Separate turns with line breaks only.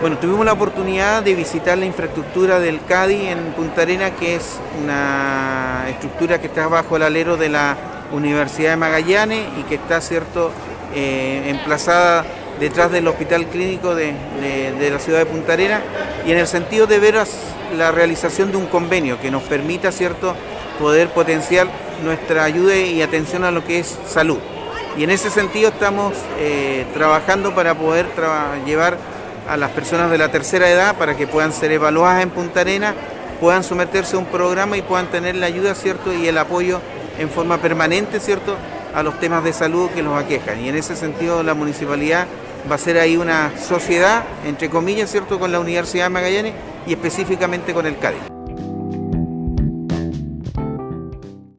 Bueno, tuvimos la oportunidad de visitar la infraestructura del CADI en Punta Arena, que es una estructura que está bajo el alero de la Universidad de Magallanes y que está, cierto, eh, emplazada detrás del Hospital Clínico de, la ciudad de Punta Arena y en el sentido de ver la realización de un convenio que nos permita, cierto, poder potenciar nuestra ayuda y atención a lo que es salud. Y en ese sentido estamos eh, trabajando para poder llevar a las personas de la tercera edad para que puedan ser evaluadas en Punta Arena, puedan someterse a un programa y puedan tener la ayuda, ¿cierto? Y el apoyo en forma permanente, ¿cierto? A los temas de salud que los aquejan. Y en ese sentido la municipalidad va a ser ahí una sociedad, entre comillas, ¿cierto? Con la Universidad de Magallanes y específicamente con el CADI.